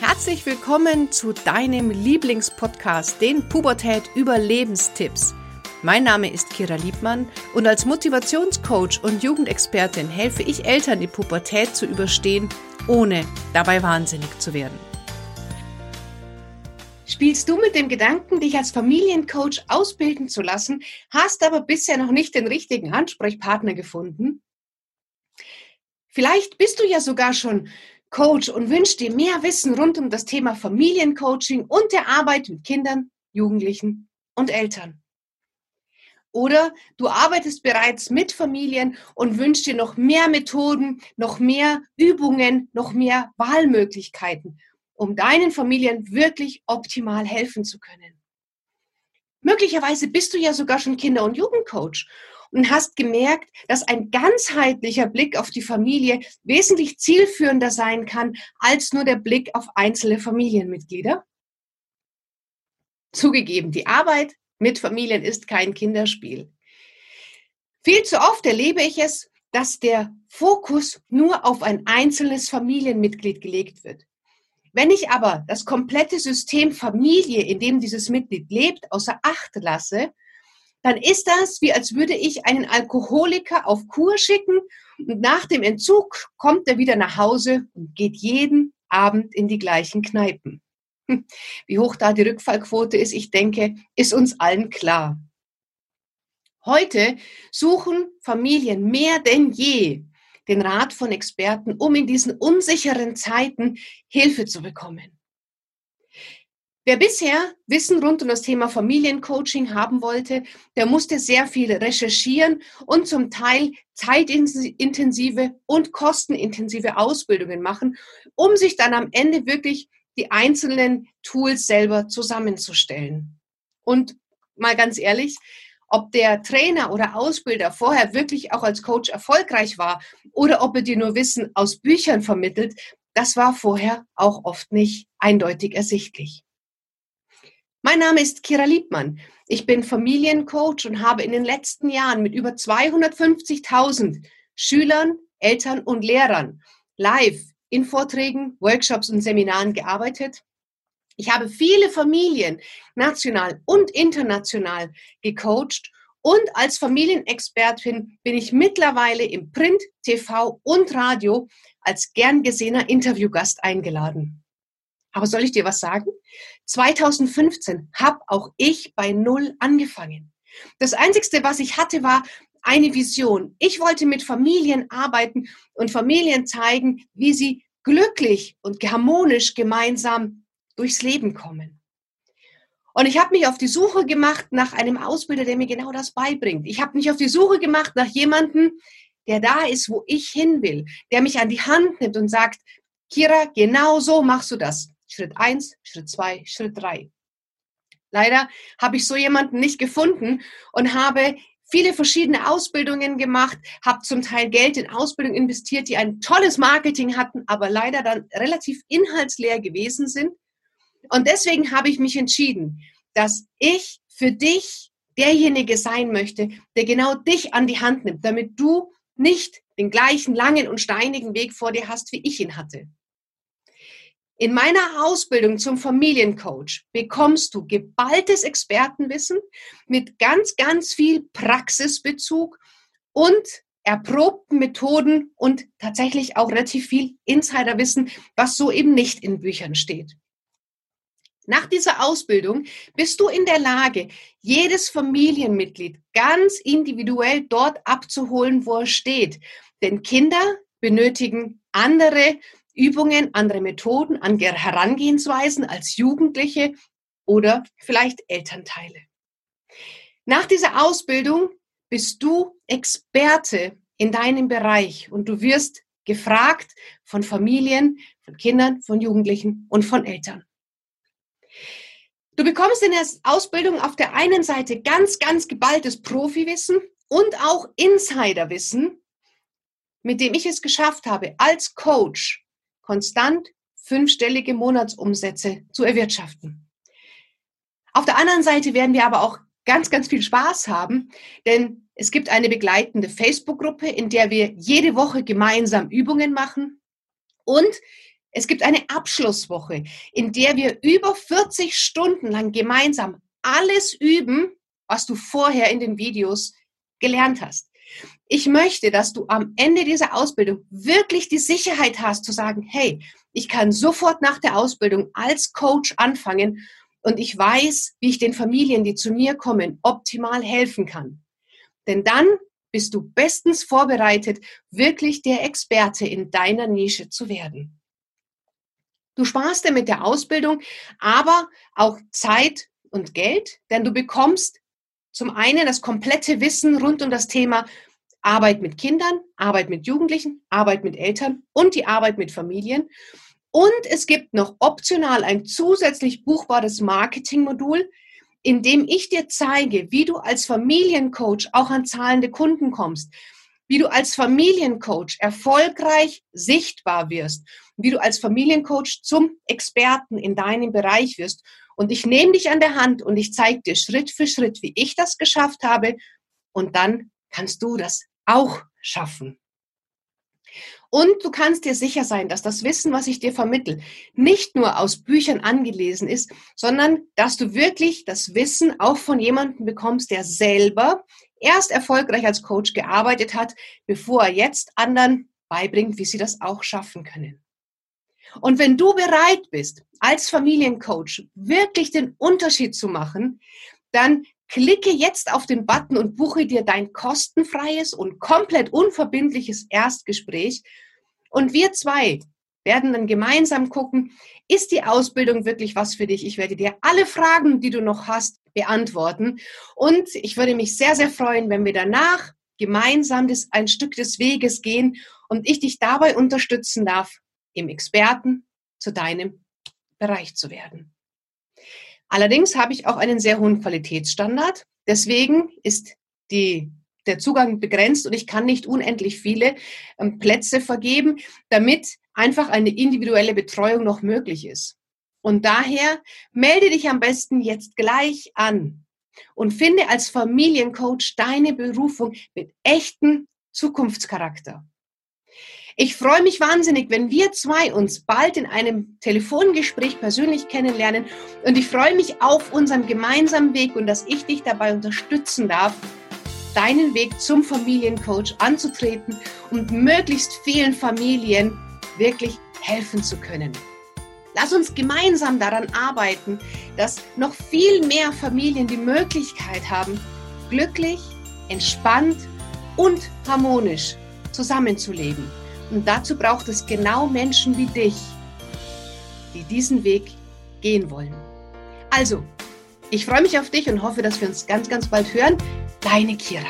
Herzlich willkommen zu deinem Lieblingspodcast, den Pubertät Überlebenstipps. Mein Name ist Kira Liebmann und als Motivationscoach und Jugendexpertin helfe ich Eltern, die Pubertät zu überstehen, ohne dabei wahnsinnig zu werden. Spielst du mit dem Gedanken, dich als Familiencoach ausbilden zu lassen, hast aber bisher noch nicht den richtigen Ansprechpartner gefunden? Vielleicht bist du ja sogar schon Coach und wünscht dir mehr Wissen rund um das Thema Familiencoaching und der Arbeit mit Kindern, Jugendlichen und Eltern. Oder du arbeitest bereits mit Familien und wünschst dir noch mehr Methoden, noch mehr Übungen, noch mehr Wahlmöglichkeiten, um deinen Familien wirklich optimal helfen zu können. Möglicherweise bist du ja sogar schon Kinder- und Jugendcoach und hast gemerkt, dass ein ganzheitlicher Blick auf die Familie wesentlich zielführender sein kann als nur der Blick auf einzelne Familienmitglieder? Zugegeben, die Arbeit mit Familien ist kein Kinderspiel. Viel zu oft erlebe ich es, dass der Fokus nur auf ein einzelnes Familienmitglied gelegt wird. Wenn ich aber das komplette System Familie, in dem dieses Mitglied lebt, außer Acht lasse, dann ist das, wie als würde ich einen Alkoholiker auf Kur schicken und nach dem Entzug kommt er wieder nach Hause und geht jeden Abend in die gleichen Kneipen. Wie hoch da die Rückfallquote ist, ich denke, ist uns allen klar. Heute suchen Familien mehr denn je den Rat von Experten, um in diesen unsicheren Zeiten Hilfe zu bekommen. Wer bisher Wissen rund um das Thema Familiencoaching haben wollte, der musste sehr viel recherchieren und zum Teil zeitintensive und kostenintensive Ausbildungen machen, um sich dann am Ende wirklich die einzelnen Tools selber zusammenzustellen. Und mal ganz ehrlich, ob der Trainer oder Ausbilder vorher wirklich auch als Coach erfolgreich war oder ob er dir nur Wissen aus Büchern vermittelt, das war vorher auch oft nicht eindeutig ersichtlich. Mein Name ist Kira Liebmann. Ich bin Familiencoach und habe in den letzten Jahren mit über 250.000 Schülern, Eltern und Lehrern live in Vorträgen, Workshops und Seminaren gearbeitet. Ich habe viele Familien national und international gecoacht und als Familienexpertin bin ich mittlerweile im Print, TV und Radio als gern gesehener Interviewgast eingeladen. Aber soll ich dir was sagen? 2015 habe auch ich bei Null angefangen. Das Einzigste, was ich hatte, war eine Vision. Ich wollte mit Familien arbeiten und Familien zeigen, wie sie glücklich und harmonisch gemeinsam durchs Leben kommen. Und ich habe mich auf die Suche gemacht nach einem Ausbilder, der mir genau das beibringt. Ich habe mich auf die Suche gemacht nach jemandem, der da ist, wo ich hin will, der mich an die Hand nimmt und sagt, Kira, genau so machst du das. Schritt eins, Schritt zwei, Schritt drei. Leider habe ich so jemanden nicht gefunden und habe viele verschiedene Ausbildungen gemacht, habe zum Teil Geld in Ausbildung investiert, die ein tolles Marketing hatten, aber leider dann relativ inhaltsleer gewesen sind. Und deswegen habe ich mich entschieden, dass ich für dich derjenige sein möchte, der genau dich an die Hand nimmt, damit du nicht den gleichen langen und steinigen Weg vor dir hast, wie ich ihn hatte. In meiner Ausbildung zum Familiencoach bekommst du geballtes Expertenwissen mit ganz, ganz viel Praxisbezug und erprobten Methoden und tatsächlich auch relativ viel Insiderwissen, was so eben nicht in Büchern steht. Nach dieser Ausbildung bist du in der Lage, jedes Familienmitglied ganz individuell dort abzuholen, wo er steht. Denn Kinder benötigen andere Übungen, andere Methoden, andere Herangehensweisen als Jugendliche oder vielleicht Elternteile. Nach dieser Ausbildung bist du Experte in deinem Bereich und du wirst gefragt von Familien, von Kindern, von Jugendlichen und von Eltern. Du bekommst in der Ausbildung auf der einen Seite ganz, ganz geballtes Profiwissen und auch Insiderwissen, mit dem ich es geschafft habe, als Coach konstant fünfstellige Monatsumsätze zu erwirtschaften. Auf der anderen Seite werden wir aber auch ganz, ganz viel Spaß haben, denn es gibt eine begleitende Facebook-Gruppe, in der wir jede Woche gemeinsam Übungen machen und Es gibt eine Abschlusswoche, in der wir über 40 Stunden lang gemeinsam alles üben, was du vorher in den Videos gelernt hast. Ich möchte, dass du am Ende dieser Ausbildung wirklich die Sicherheit hast zu sagen, hey, ich kann sofort nach der Ausbildung als Coach anfangen und ich weiß, wie ich den Familien, die zu mir kommen, optimal helfen kann. Denn dann bist du bestens vorbereitet, wirklich der Experte in deiner Nische zu werden. Du sparst dir mit der Ausbildung aber auch Zeit und Geld, denn du bekommst zum einen das komplette Wissen rund um das Thema Arbeit mit Kindern, Arbeit mit Jugendlichen, Arbeit mit Eltern und die Arbeit mit Familien. Und es gibt noch optional ein zusätzlich buchbares Marketingmodul, in dem ich dir zeige, wie du als Familiencoach auch an zahlende Kunden kommst, wie du als Familiencoach erfolgreich sichtbar wirst, wie du als Familiencoach zum Experten in deinem Bereich wirst. Und ich nehme dich an der Hand und ich zeige dir Schritt für Schritt, wie ich das geschafft habe. Und dann kannst du das auch schaffen. Und du kannst dir sicher sein, dass das Wissen, was ich dir vermittel, nicht nur aus Büchern angelesen ist, sondern dass du wirklich das Wissen auch von jemandem bekommst, der selber erst erfolgreich als Coach gearbeitet hat, bevor er jetzt anderen beibringt, wie sie das auch schaffen können. Und wenn du bereit bist, als Familiencoach wirklich den Unterschied zu machen, dann Klicke jetzt auf den Button und buche dir dein kostenfreies und komplett unverbindliches Erstgespräch. Und wir zwei werden dann gemeinsam gucken, ist die Ausbildung wirklich was für dich? Ich werde dir alle Fragen, die du noch hast, beantworten. Und ich würde mich sehr, sehr freuen, wenn wir danach gemeinsam das, ein Stück des Weges gehen und ich dich dabei unterstützen darf, im Experten zu deinem Bereich zu werden. Allerdings habe ich auch einen sehr hohen Qualitätsstandard. Deswegen ist die, der Zugang begrenzt und ich kann nicht unendlich viele ähm, Plätze vergeben, damit einfach eine individuelle Betreuung noch möglich ist. Und daher melde dich am besten jetzt gleich an und finde als Familiencoach deine Berufung mit echtem Zukunftscharakter. Ich freue mich wahnsinnig, wenn wir zwei uns bald in einem Telefongespräch persönlich kennenlernen. Und ich freue mich auf unseren gemeinsamen Weg und dass ich dich dabei unterstützen darf, deinen Weg zum Familiencoach anzutreten und möglichst vielen Familien wirklich helfen zu können. Lass uns gemeinsam daran arbeiten, dass noch viel mehr Familien die Möglichkeit haben, glücklich, entspannt und harmonisch zusammenzuleben. Und dazu braucht es genau Menschen wie dich, die diesen Weg gehen wollen. Also, ich freue mich auf dich und hoffe, dass wir uns ganz, ganz bald hören. Deine Kira.